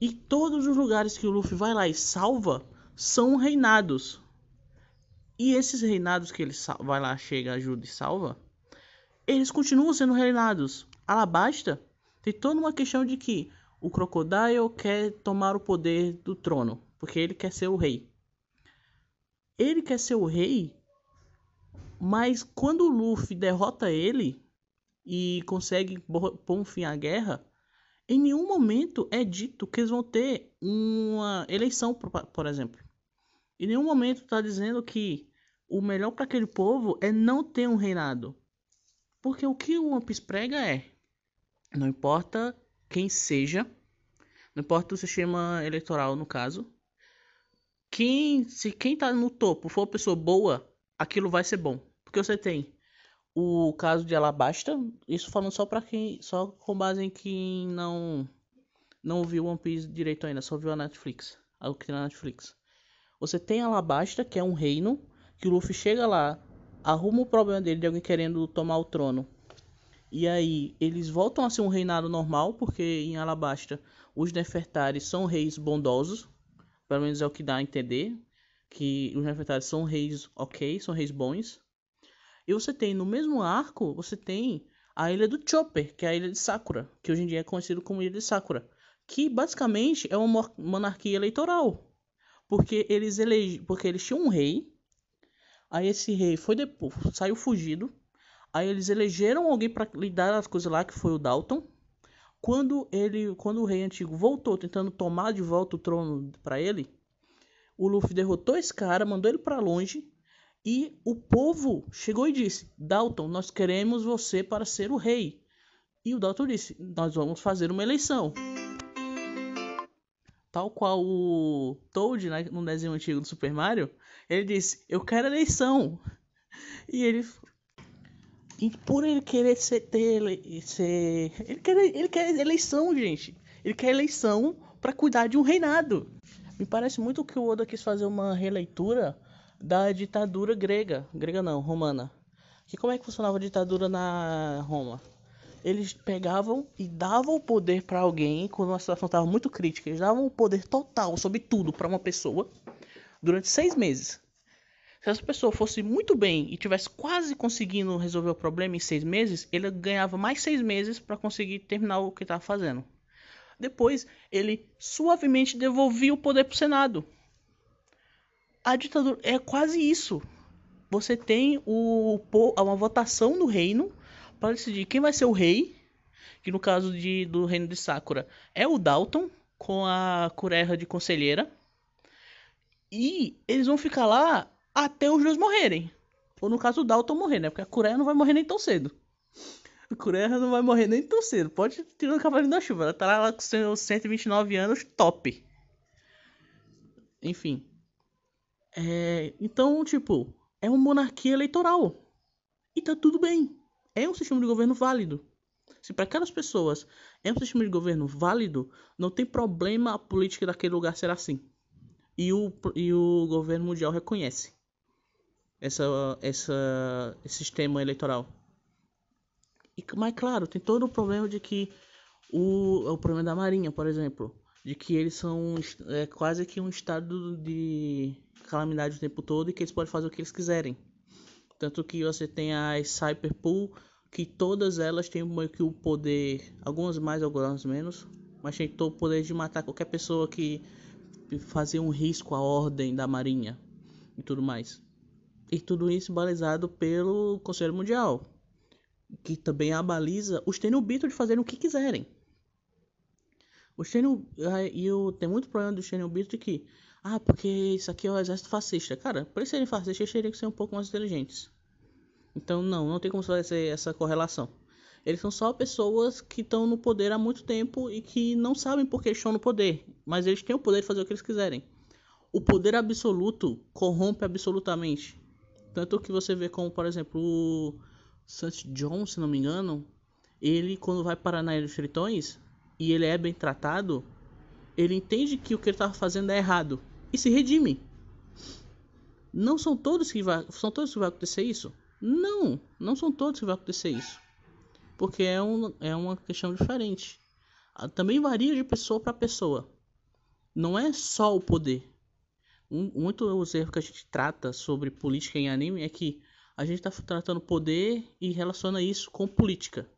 E todos os lugares que o Luffy vai lá e salva são reinados. E esses reinados que ele vai lá, chega, ajuda e salva, eles continuam sendo reinados. Alabasta tem toda uma questão de que o Crocodile quer tomar o poder do trono, porque ele quer ser o rei. Ele quer ser o rei mas quando o Luffy derrota ele e consegue pôr um fim à guerra, em nenhum momento é dito que eles vão ter uma eleição, por exemplo. Em nenhum momento está dizendo que o melhor para aquele povo é não ter um reinado. Porque o que o One Piece prega é: não importa quem seja, não importa o sistema eleitoral no caso, quem se quem tá no topo for uma pessoa boa, aquilo vai ser bom. Porque você tem o caso de Alabasta, isso falando só para quem, só com base em quem não não viu One Piece direito ainda, só viu a Netflix, algo que tem na Netflix. Você tem Alabasta, que é um reino, que o Luffy chega lá, arruma o problema dele de alguém querendo tomar o trono. E aí eles voltam a ser um reinado normal, porque em Alabasta os Nefertari são reis bondosos, pelo menos é o que dá a entender, que os Nefertari são reis ok, são reis bons. E você tem no mesmo arco, você tem a ilha do Chopper, que é a ilha de Sakura, que hoje em dia é conhecido como ilha de Sakura, que basicamente é uma monarquia eleitoral, porque eles elege... porque eles tinham um rei, aí esse rei foi depois saiu fugido, aí eles elegeram alguém para lidar as coisas lá, que foi o Dalton. Quando ele, quando o rei antigo voltou tentando tomar de volta o trono para ele, o Luffy derrotou esse cara, mandou ele para longe e o povo chegou e disse: Dalton, nós queremos você para ser o rei. E o Dalton disse: Nós vamos fazer uma eleição. Tal qual o Toad né, no desenho antigo do Super Mario, ele disse: Eu quero eleição. E ele. E por ele querer ser, ter, ser ele, quer, ele quer eleição, gente. Ele quer eleição para cuidar de um reinado. Me parece muito que o Oda quis fazer uma releitura da ditadura grega, grega não, romana. Que como é que funcionava a ditadura na Roma? Eles pegavam e davam o poder para alguém quando a situação estava muito crítica. Eles davam o poder total sobre tudo para uma pessoa durante seis meses. Se essa pessoa fosse muito bem e tivesse quase conseguindo resolver o problema em seis meses, ele ganhava mais seis meses para conseguir terminar o que estava fazendo. Depois, ele suavemente devolvia o poder para o Senado. A ditadura é quase isso. Você tem o, uma votação no reino para decidir quem vai ser o rei, que no caso de, do reino de Sakura é o Dalton, com a Kureha de conselheira. E eles vão ficar lá até os dois morrerem. Ou no caso o Dalton morrer, né? Porque a Kureha não vai morrer nem tão cedo. A Kureha não vai morrer nem tão cedo. Pode tirar o cavalinho da chuva. Ela tá lá com seus 129 anos, top. Enfim. É... Então, tipo, é uma monarquia eleitoral. E tá tudo bem. É um sistema de governo válido. Se para aquelas pessoas é um sistema de governo válido, não tem problema a política daquele lugar ser assim. E o, e o governo mundial reconhece essa, essa, esse sistema eleitoral. E, mas claro, tem todo o problema de que o, o problema da Marinha, por exemplo, de que eles são é, quase que um estado de calamidade o tempo todo e que eles podem fazer o que eles quiserem. Tanto que você tem as Cyberpool, que todas elas têm meio que o poder, algumas mais, algumas menos, mas tem todo o poder de matar qualquer pessoa que fazia um risco à ordem da Marinha e tudo mais. E tudo isso balizado pelo Conselho Mundial, que também abaliza os Tenryubito de fazerem o que quiserem. Os Tenryubito, e eu tenho muito problema dos Tenryubito de que, ah, porque isso aqui é o exército fascista. Cara, para eles serem fascistas, eles teriam que ser um pouco mais inteligentes. Então, não, não tem como fazer essa correlação. Eles são só pessoas que estão no poder há muito tempo e que não sabem por que estão no poder, mas eles têm o poder de fazer o que eles quiserem. O poder absoluto corrompe absolutamente. Tanto que você vê como, por exemplo, o Santos John, se não me engano, ele quando vai para Ilha dos Tritões e ele é bem tratado, ele entende que o que ele estava fazendo é errado e se redime. Não são todos que vai, são todos que vai acontecer isso? Não, não são todos que vai acontecer isso. Porque é, um, é uma questão diferente. Ah, também varia de pessoa para pessoa. Não é só o poder um, muito os erros que a gente trata sobre política em anime é que a gente está tratando poder e relaciona isso com política.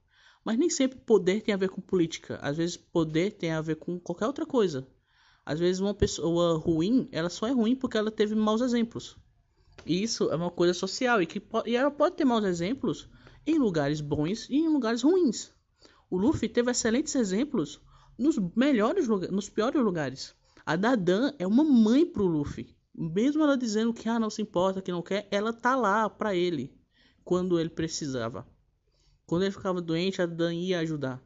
Mas nem sempre poder tem a ver com política. Às vezes poder tem a ver com qualquer outra coisa. Às vezes uma pessoa ruim, ela só é ruim porque ela teve maus exemplos. E isso é uma coisa social e que e ela pode ter maus exemplos em lugares bons e em lugares ruins. O Luffy teve excelentes exemplos nos melhores nos piores lugares. A Dadan é uma mãe pro Luffy. Mesmo ela dizendo que ah, não se importa, que não quer, ela tá lá para ele quando ele precisava. Quando ele ficava doente, a Dadan ia ajudar.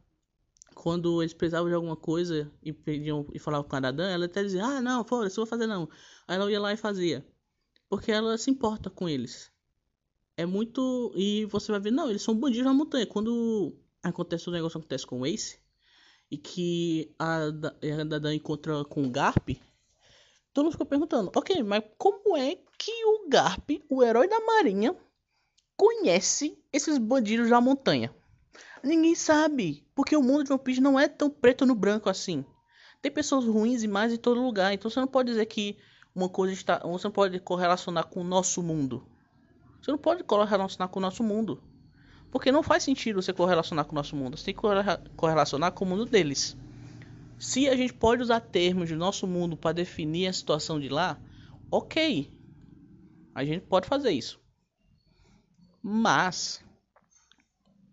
Quando eles precisavam de alguma coisa e pediam e falavam com a Dadan, ela até dizia: "Ah, não, foda-se, vou fazer não". Aí ela ia lá e fazia. Porque ela se importa com eles. É muito e você vai ver, não, eles são bandidos na montanha. Quando acontece o negócio acontece com o Ace, e que a, a Dadan encontra com o Garp, todo mundo ficou perguntando, ok, mas como é que o Garp, o herói da marinha, conhece esses bandidos da montanha? Ninguém sabe, porque o mundo de One Piece não é tão preto no branco assim. Tem pessoas ruins e mais em todo lugar, então você não pode dizer que uma coisa está, você não pode correlacionar com o nosso mundo. Você não pode correlacionar com o nosso mundo. Porque não faz sentido você correlacionar com o nosso mundo. Você tem que correlacionar com o mundo deles. Se a gente pode usar termos do nosso mundo para definir a situação de lá, ok. A gente pode fazer isso. Mas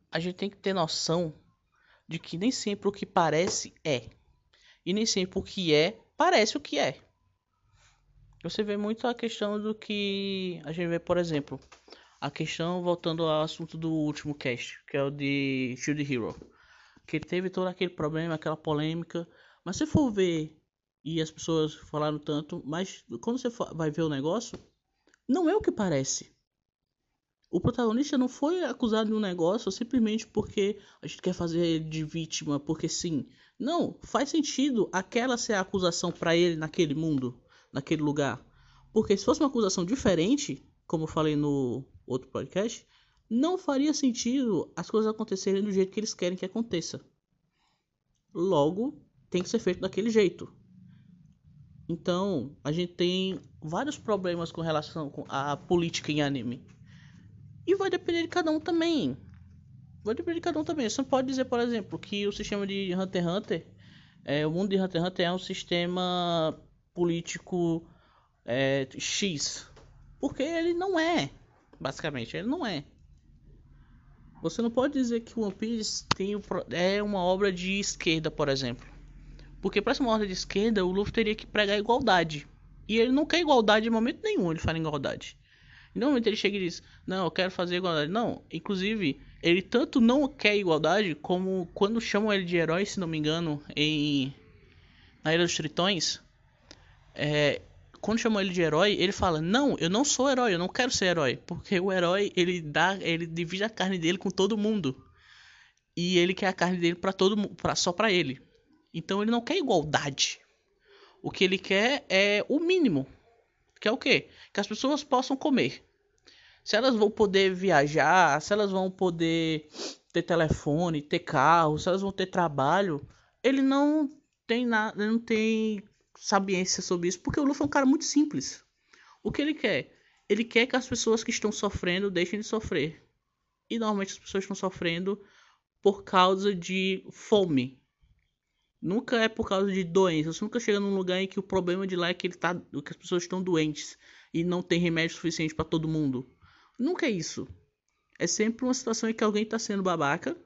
a gente tem que ter noção de que nem sempre o que parece é. E nem sempre o que é parece o que é. Você vê muito a questão do que a gente vê, por exemplo, a questão, voltando ao assunto do último cast, que é o de Shield Hero. Que teve todo aquele problema, aquela polêmica. Mas se for ver, e as pessoas falaram tanto, mas quando você vai ver o negócio, não é o que parece. O protagonista não foi acusado de um negócio simplesmente porque a gente quer fazer ele de vítima, porque sim. Não, faz sentido aquela ser a acusação para ele naquele mundo, naquele lugar. Porque se fosse uma acusação diferente, como eu falei no outro podcast, não faria sentido as coisas acontecerem do jeito que eles querem que aconteça. Logo, tem que ser feito daquele jeito. Então, a gente tem vários problemas com relação à política em anime. E vai depender de cada um também. Vai depender de cada um também. Você pode dizer, por exemplo, que o sistema de Hunter x Hunter, é, o mundo de Hunter x Hunter é um sistema político é, X. Porque ele não é. Basicamente, ele não é. Você não pode dizer que One Piece tem o, é uma obra de esquerda, por exemplo. Porque para ser uma obra de esquerda, o Luffy teria que pregar igualdade. E ele não quer igualdade em momento nenhum, ele fala igualdade. Nenhum momento ele chega e diz, não, eu quero fazer igualdade. Não, inclusive, ele tanto não quer igualdade, como quando chamam ele de herói, se não me engano, em... Na Ilha dos Tritões, é, quando chamam ele de herói, ele fala: "Não, eu não sou herói, eu não quero ser herói, porque o herói, ele dá, ele divide a carne dele com todo mundo. E ele quer a carne dele para todo mundo, para só para ele. Então ele não quer igualdade. O que ele quer é o mínimo. Que é o quê? Que as pessoas possam comer. Se elas vão poder viajar, se elas vão poder ter telefone, ter carro, se elas vão ter trabalho, ele não tem nada, não tem sabiência sobre isso, porque o Luffy é um cara muito simples. O que ele quer? Ele quer que as pessoas que estão sofrendo deixem de sofrer. E normalmente as pessoas estão sofrendo por causa de fome. Nunca é por causa de doença. Você nunca chega num lugar em que o problema de lá é que, ele tá, que as pessoas estão doentes e não tem remédio suficiente para todo mundo. Nunca é isso. É sempre uma situação em que alguém está sendo babaca,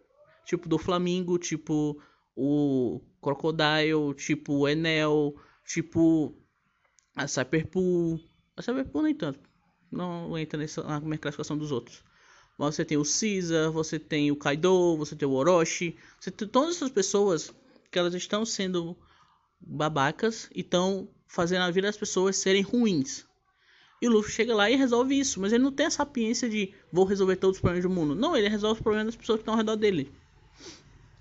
tipo do Flamingo, tipo o Crocodile, tipo o Enel, Tipo a Cyberpool. A Cyberpool nem tanto. Não entra nessa, na classificação dos outros. Mas você tem o Caesar, você tem o Kaido, você tem o Orochi. Você tem todas essas pessoas que elas estão sendo babacas e estão fazendo a vida das pessoas serem ruins. E o Luffy chega lá e resolve isso, mas ele não tem a sapiência de vou resolver todos os problemas do mundo. Não, ele resolve os problemas das pessoas que estão ao redor dele.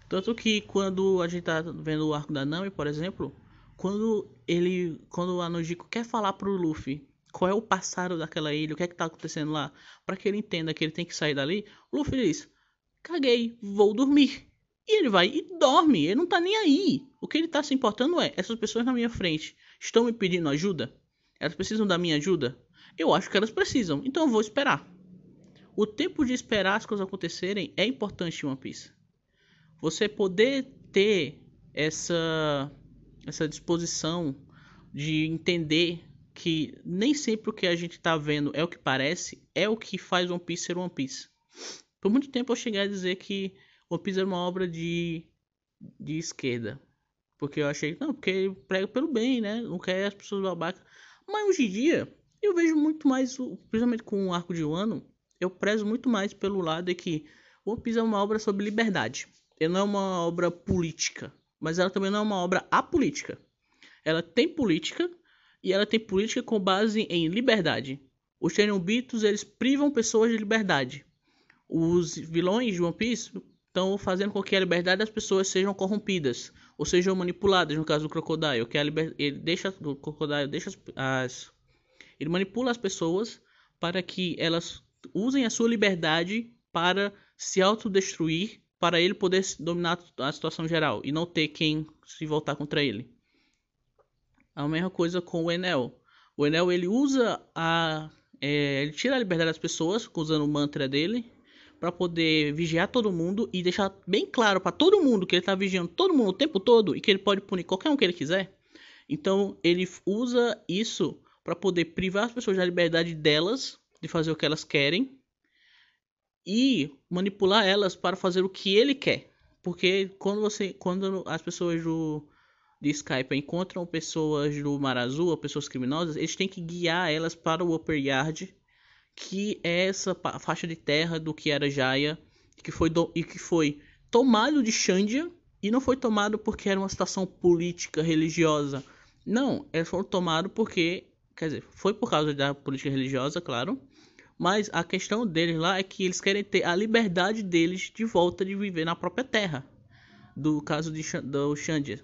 Tanto que quando a gente tá vendo o arco da Nami, por exemplo, quando ele. Quando a Nojiko quer falar pro Luffy qual é o passado daquela ilha, o que é que tá acontecendo lá, para que ele entenda que ele tem que sair dali, o Luffy diz: Caguei, vou dormir. E ele vai e dorme, ele não tá nem aí. O que ele tá se importando é: essas pessoas na minha frente estão me pedindo ajuda? Elas precisam da minha ajuda? Eu acho que elas precisam, então eu vou esperar. O tempo de esperar as coisas acontecerem é importante em One Piece. Você poder ter essa essa disposição de entender que nem sempre o que a gente está vendo é o que parece, é o que faz One Piece ser One Piece. Por muito tempo eu cheguei a dizer que One Piece era uma obra de, de esquerda. Porque eu achei, não, porque ele prega pelo bem, né? Não quer as pessoas babacas. Mas hoje em dia, eu vejo muito mais, principalmente com o arco de Wano, eu prezo muito mais pelo lado de que One Piece é uma obra sobre liberdade. Ele não é uma obra política mas ela também não é uma obra apolítica. Ela tem política e ela tem política com base em liberdade. Os Tenryubitos, eles privam pessoas de liberdade. Os vilões de One Piece estão fazendo com que a liberdade das pessoas sejam corrompidas ou sejam manipuladas, no caso do Crocodile, que liber... ele deixa o Crocodile deixa as ele manipula as pessoas para que elas usem a sua liberdade para se autodestruir para ele poder dominar a situação geral e não ter quem se voltar contra ele. A mesma coisa com o Enel. O Enel ele usa a é, ele tira a liberdade das pessoas usando o mantra dele para poder vigiar todo mundo e deixar bem claro para todo mundo que ele está vigiando todo mundo o tempo todo e que ele pode punir qualquer um que ele quiser. Então ele usa isso para poder privar as pessoas da liberdade delas de fazer o que elas querem e manipular elas para fazer o que ele quer. Porque quando você, quando as pessoas do Skype encontram pessoas do Mar Azul, pessoas criminosas, eles têm que guiar elas para o Upper Yard, que é essa faixa de terra do que era Jaya, que foi do, e que foi tomado de Xandia e não foi tomado porque era uma situação política religiosa. Não, eles foram tomados porque, quer dizer, foi por causa da política religiosa, claro, Mas a questão deles lá é que eles querem ter a liberdade deles de volta de viver na própria terra. Do caso de, do Xandia.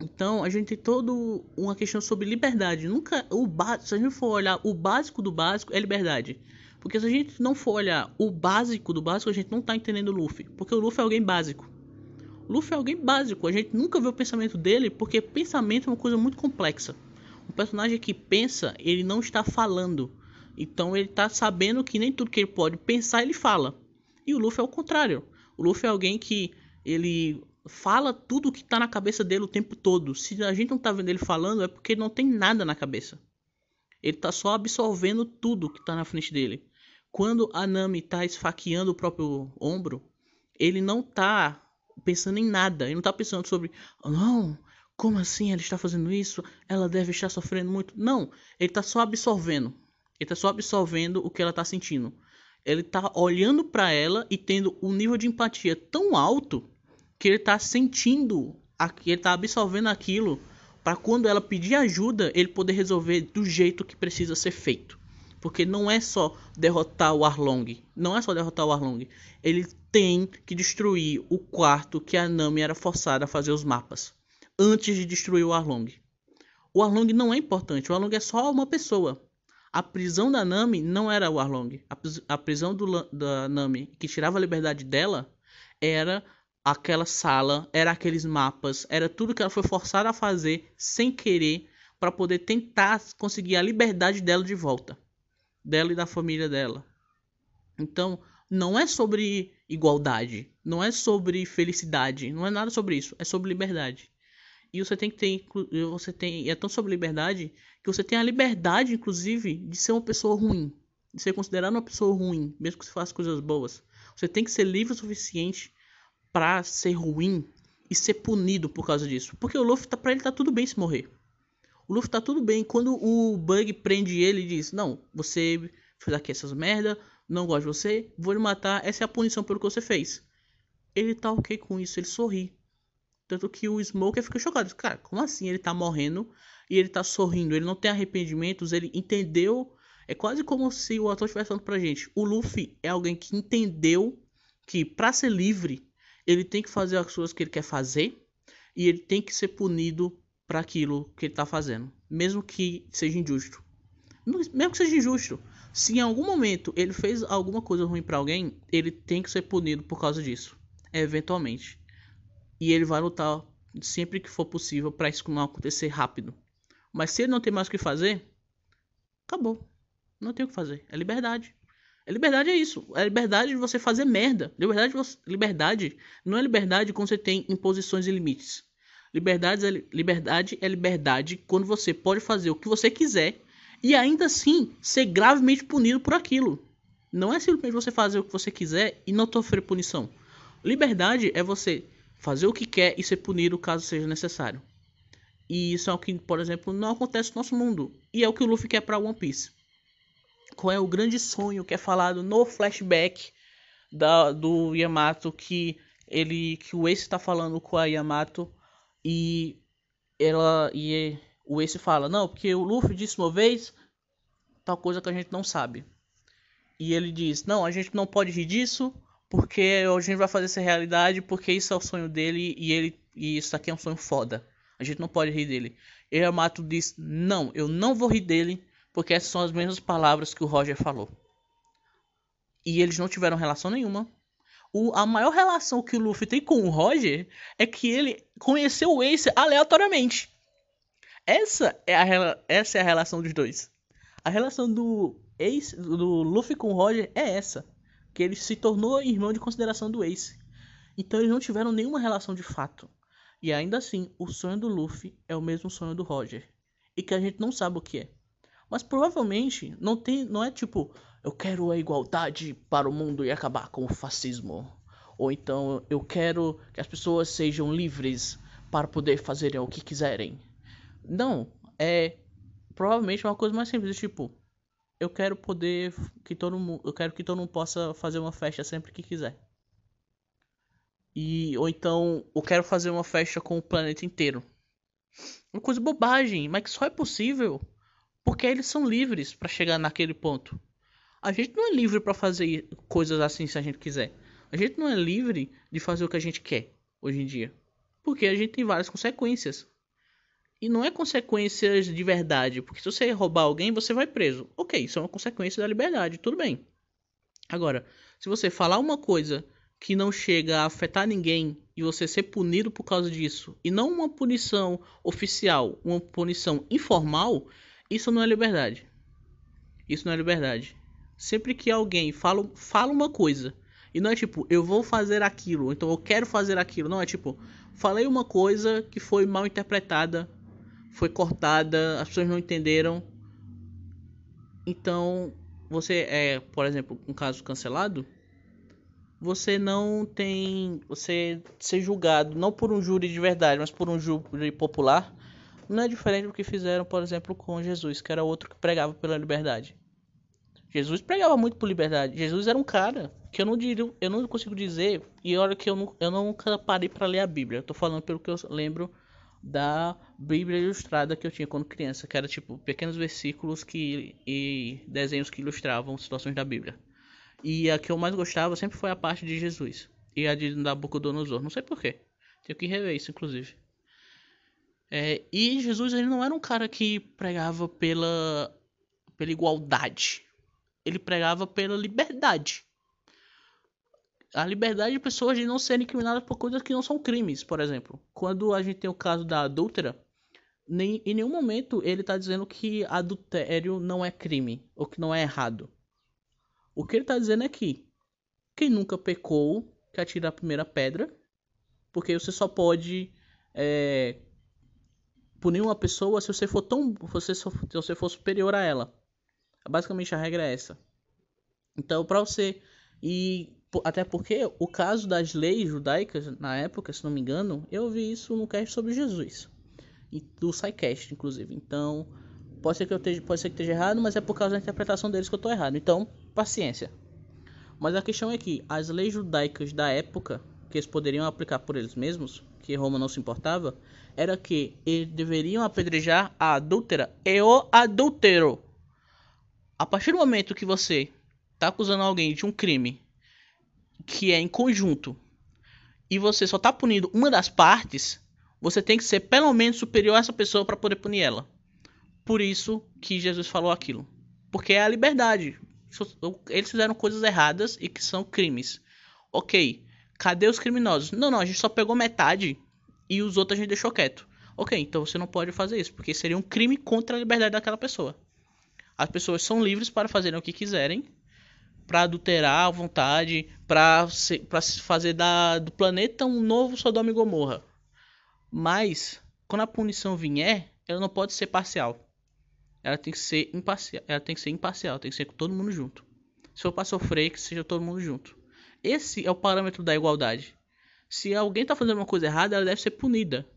Então a gente tem toda uma questão sobre liberdade. Nunca o se a gente for olhar o básico do básico é liberdade. Porque se a gente não for olhar o básico do básico, a gente não tá entendendo o Luffy. Porque o Luffy é alguém básico. O Luffy é alguém básico. A gente nunca vê o pensamento dele, porque pensamento é uma coisa muito complexa. Um personagem que pensa, ele não está falando. Então ele está sabendo que nem tudo que ele pode pensar, ele fala. E o Luffy é o contrário. O Luffy é alguém que ele fala tudo que tá na cabeça dele o tempo todo. Se a gente não tá vendo ele falando, é porque não tem nada na cabeça. Ele tá só absorvendo tudo que tá na frente dele. Quando a Nami tá esfaqueando o próprio ombro, ele não tá pensando em nada. Ele não tá pensando sobre, não, como assim ela está fazendo isso? Ela deve estar sofrendo muito. Não, ele tá só absorvendo. Ele tá só absorvendo o que ela tá sentindo. Ele tá olhando para ela e tendo um nível de empatia tão alto que ele está sentindo, ele está absorvendo aquilo para quando ela pedir ajuda, ele poder resolver do jeito que precisa ser feito. Porque não é só derrotar o Arlong, não é só derrotar o Arlong. Ele tem que destruir o quarto que a Nami era forçada a fazer os mapas antes de destruir o Arlong. O Arlong não é importante, o Arlong é só uma pessoa. A prisão da Nami não era o Arlong. A, prisão do, da Nami que tirava a liberdade dela era aquela sala, era aqueles mapas, era tudo que ela foi forçada a fazer sem querer para poder tentar conseguir a liberdade dela de volta, dela e da família dela. Então, não é sobre igualdade, não é sobre felicidade, não é nada sobre isso, é sobre liberdade. E você tem que ter, você tem, é tão sobre liberdade que você tem a liberdade, inclusive, de ser uma pessoa ruim, de ser considerado uma pessoa ruim, mesmo que você faça coisas boas. Você tem que ser livre o suficiente pra ser ruim e ser punido por causa disso. Porque o Luffy, tá, pra ele tá tudo bem se morrer. O Luffy tá tudo bem. Quando o Bug prende ele e diz: Não, você fez aqui essas merda, não gosto de você, vou lhe matar, essa é a punição pelo que você fez. Ele tá ok com isso, ele sorri. Tanto que o Smoker fica chocado. Cara, como assim ele tá morrendo e ele tá sorrindo? Ele não tem arrependimentos, ele entendeu. É quase como se o ator estivesse falando pra gente. O Luffy é alguém que entendeu que para ser livre ele tem que fazer as coisas que ele quer fazer e ele tem que ser punido para aquilo que ele está fazendo, mesmo que seja injusto. Mesmo que seja injusto, se em algum momento ele fez alguma coisa ruim para alguém, ele tem que ser punido por causa disso, eventualmente. E ele vai lutar sempre que for possível para isso não acontecer rápido. Mas se ele não tem mais o que fazer, acabou. Não tem o que fazer. É liberdade. A liberdade é isso. É liberdade de você fazer merda. Liberdade, liberdade não é liberdade quando você tem imposições e limites. Liberdade é, liberdade é liberdade quando você pode fazer o que você quiser e ainda assim ser gravemente punido por aquilo. Não é simplesmente você fazer o que você quiser e não sofrer punição. Liberdade é você fazer o que quer e ser punido caso seja necessário. E isso é o que, por exemplo, não acontece no nosso mundo. E é o que o Luffy quer para One Piece qual é o grande sonho que é falado no flashback da, do Yamato que ele que o Ace está falando com a Yamato e ela e o Ace fala não porque o Luffy disse uma vez tal coisa que a gente não sabe e ele diz não a gente não pode rir disso porque a gente vai fazer essa realidade porque isso é o sonho dele e ele e isso aqui é um sonho foda a gente não pode rir dele e Yamato diz não eu não vou rir dele porque essas são as mesmas palavras que o Roger falou. E eles não tiveram relação nenhuma. O, a maior relação que o Luffy tem com o Roger é que ele conheceu o Ace aleatoriamente. Essa é a, essa é a relação dos dois. A relação do Ace, do Luffy com o Roger é essa. Que ele se tornou irmão de consideração do Ace. Então eles não tiveram nenhuma relação de fato. E ainda assim, o sonho do Luffy é o mesmo sonho do Roger. E que a gente não sabe o que é. Mas provavelmente não tem, não é tipo, eu quero a igualdade para o mundo e acabar com o fascismo. Ou então eu quero que as pessoas sejam livres para poder fazerem o que quiserem. Não, é provavelmente uma coisa mais simples, tipo, eu quero poder que todo mundo, eu quero que todo mundo possa fazer uma festa sempre que quiser. E ou então eu quero fazer uma festa com o planeta inteiro. Uma coisa bobagem, mas que só é possível porque eles são livres para chegar naquele ponto. A gente não é livre para fazer coisas assim se a gente quiser. A gente não é livre de fazer o que a gente quer hoje em dia. Porque a gente tem várias consequências. E não é consequências de verdade. Porque se você roubar alguém, você vai preso. Ok, isso é uma consequência da liberdade, tudo bem. Agora, se você falar uma coisa que não chega a afetar ninguém e você ser punido por causa disso, e não uma punição oficial, uma punição informal, isso não é liberdade. Isso não é liberdade. Sempre que alguém fala, fala uma coisa, e não é tipo, eu vou fazer aquilo, então eu quero fazer aquilo, não é tipo, falei uma coisa que foi mal interpretada, foi cortada, as pessoas não entenderam. Então, você é, por exemplo, um caso cancelado, você não tem. Você ser julgado não por um júri de verdade, mas por um júri popular, não é diferente do que fizeram, por exemplo, com Jesus, que era outro que pregava pela liberdade. Jesus pregava muito por liberdade. Jesus era um cara que eu não diria, eu não consigo dizer, e olha que eu, não, eu nunca parei para ler a Bíblia. Eu tô falando pelo que eu lembro da Bíblia ilustrada que eu tinha quando criança, que era tipo pequenos versículos que e desenhos que ilustravam situações da Bíblia. E a que eu mais gostava sempre foi a parte de Jesus. E a de Nabucodonosor. Não sei porquê. Tenho que rever isso, inclusive. É, e Jesus ele não era um cara que pregava pela, pela igualdade. Ele pregava pela liberdade. A liberdade de pessoas de não serem incriminadas por coisas que não são crimes, por exemplo. Quando a gente tem o caso da adúltera, nem, em nenhum momento ele está dizendo que adultério não é crime ou que não é errado. O que ele está dizendo é que quem nunca pecou que atira a primeira pedra, porque você só pode é, punir uma pessoa se você for tão, você, se você for superior a ela. Basicamente a regra é essa. Então, para você e até porque o caso das leis judaicas na época, se não me engano, eu vi isso no cast sobre Jesus do SciCast, inclusive. Então, pode ser que eu esteja, pode ser que esteja errado, mas é por causa da interpretação deles que eu estou errado. Então, paciência. Mas a questão é que as leis judaicas da época, que eles poderiam aplicar por eles mesmos, que Roma não se importava, era que eles deveriam apedrejar a adúltera e o adúltero. A partir do momento que você está acusando alguém de um crime que é em conjunto e você só está punindo uma das partes, você tem que ser pelo menos superior a essa pessoa para poder punir ela. Por isso que Jesus falou aquilo. Porque é a liberdade eles fizeram coisas erradas e que são crimes. Ok, cadê os criminosos? Não, não, a gente só pegou metade e os outros a gente deixou quieto. Ok, então você não pode fazer isso, porque seria um crime contra a liberdade daquela pessoa. As pessoas são livres para fazerem o que quiserem, para adulterar à vontade, para fazer da, do planeta um novo Sodoma e Gomorra. Mas, quando a punição vier, ela não pode ser parcial ela tem que ser imparcial, ela tem que ser imparcial, tem que ser com todo mundo junto. Se for para sofrer, que seja todo mundo junto. Esse é o parâmetro da igualdade. Se alguém está fazendo uma coisa errada, ela deve ser punida.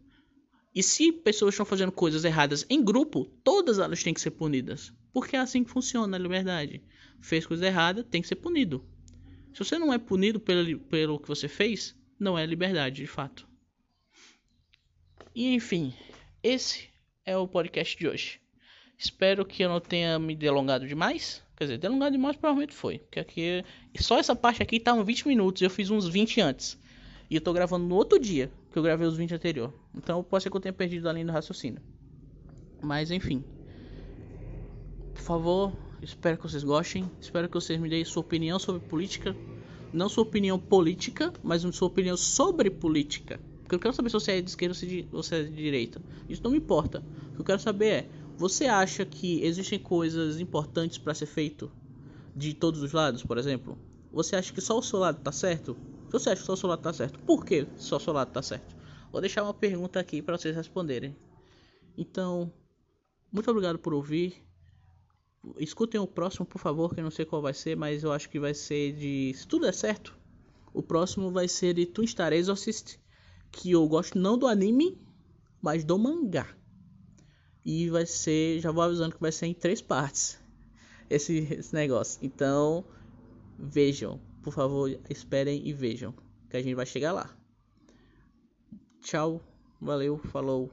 E se pessoas estão fazendo coisas erradas em grupo, todas elas têm que ser punidas. Porque é assim que funciona a liberdade. Fez coisa errada, tem que ser punido. Se você não é punido pelo, pelo que você fez, não é liberdade de fato. E enfim, esse é o podcast de hoje. Espero que eu não tenha me delongado demais. Quer dizer, delongado demais provavelmente foi. Porque aqui. Só essa parte aqui tá uns 20 minutos. Eu fiz uns 20 antes. E eu tô gravando no outro dia que eu gravei os 20 anterior. Então pode ser que eu tenha perdido a linha do raciocínio. Mas enfim. Por favor, espero que vocês gostem. Espero que vocês me deem sua opinião sobre política. Não sua opinião política, mas sua opinião sobre política. Porque eu quero saber se você é de esquerda ou se é de direita. Isso não me importa. O que eu quero saber é você acha que existem coisas importantes para ser feito de todos os lados, por exemplo? Você acha que só o seu lado está certo? Se você acha que só o seu lado está certo, por que só o seu lado está certo? Vou deixar uma pergunta aqui para vocês responderem. Então, muito obrigado por ouvir. Escutem o próximo, por favor, que eu não sei qual vai ser, mas eu acho que vai ser de. Se tudo der certo, o próximo vai ser de Twin Star Exorcist, que eu gosto não do anime, mas do mangá. E vai ser, já vou avisando que vai ser em três partes esse, esse negócio. Então, vejam, por favor, esperem e vejam que a gente vai chegar lá. Tchau, valeu, falou.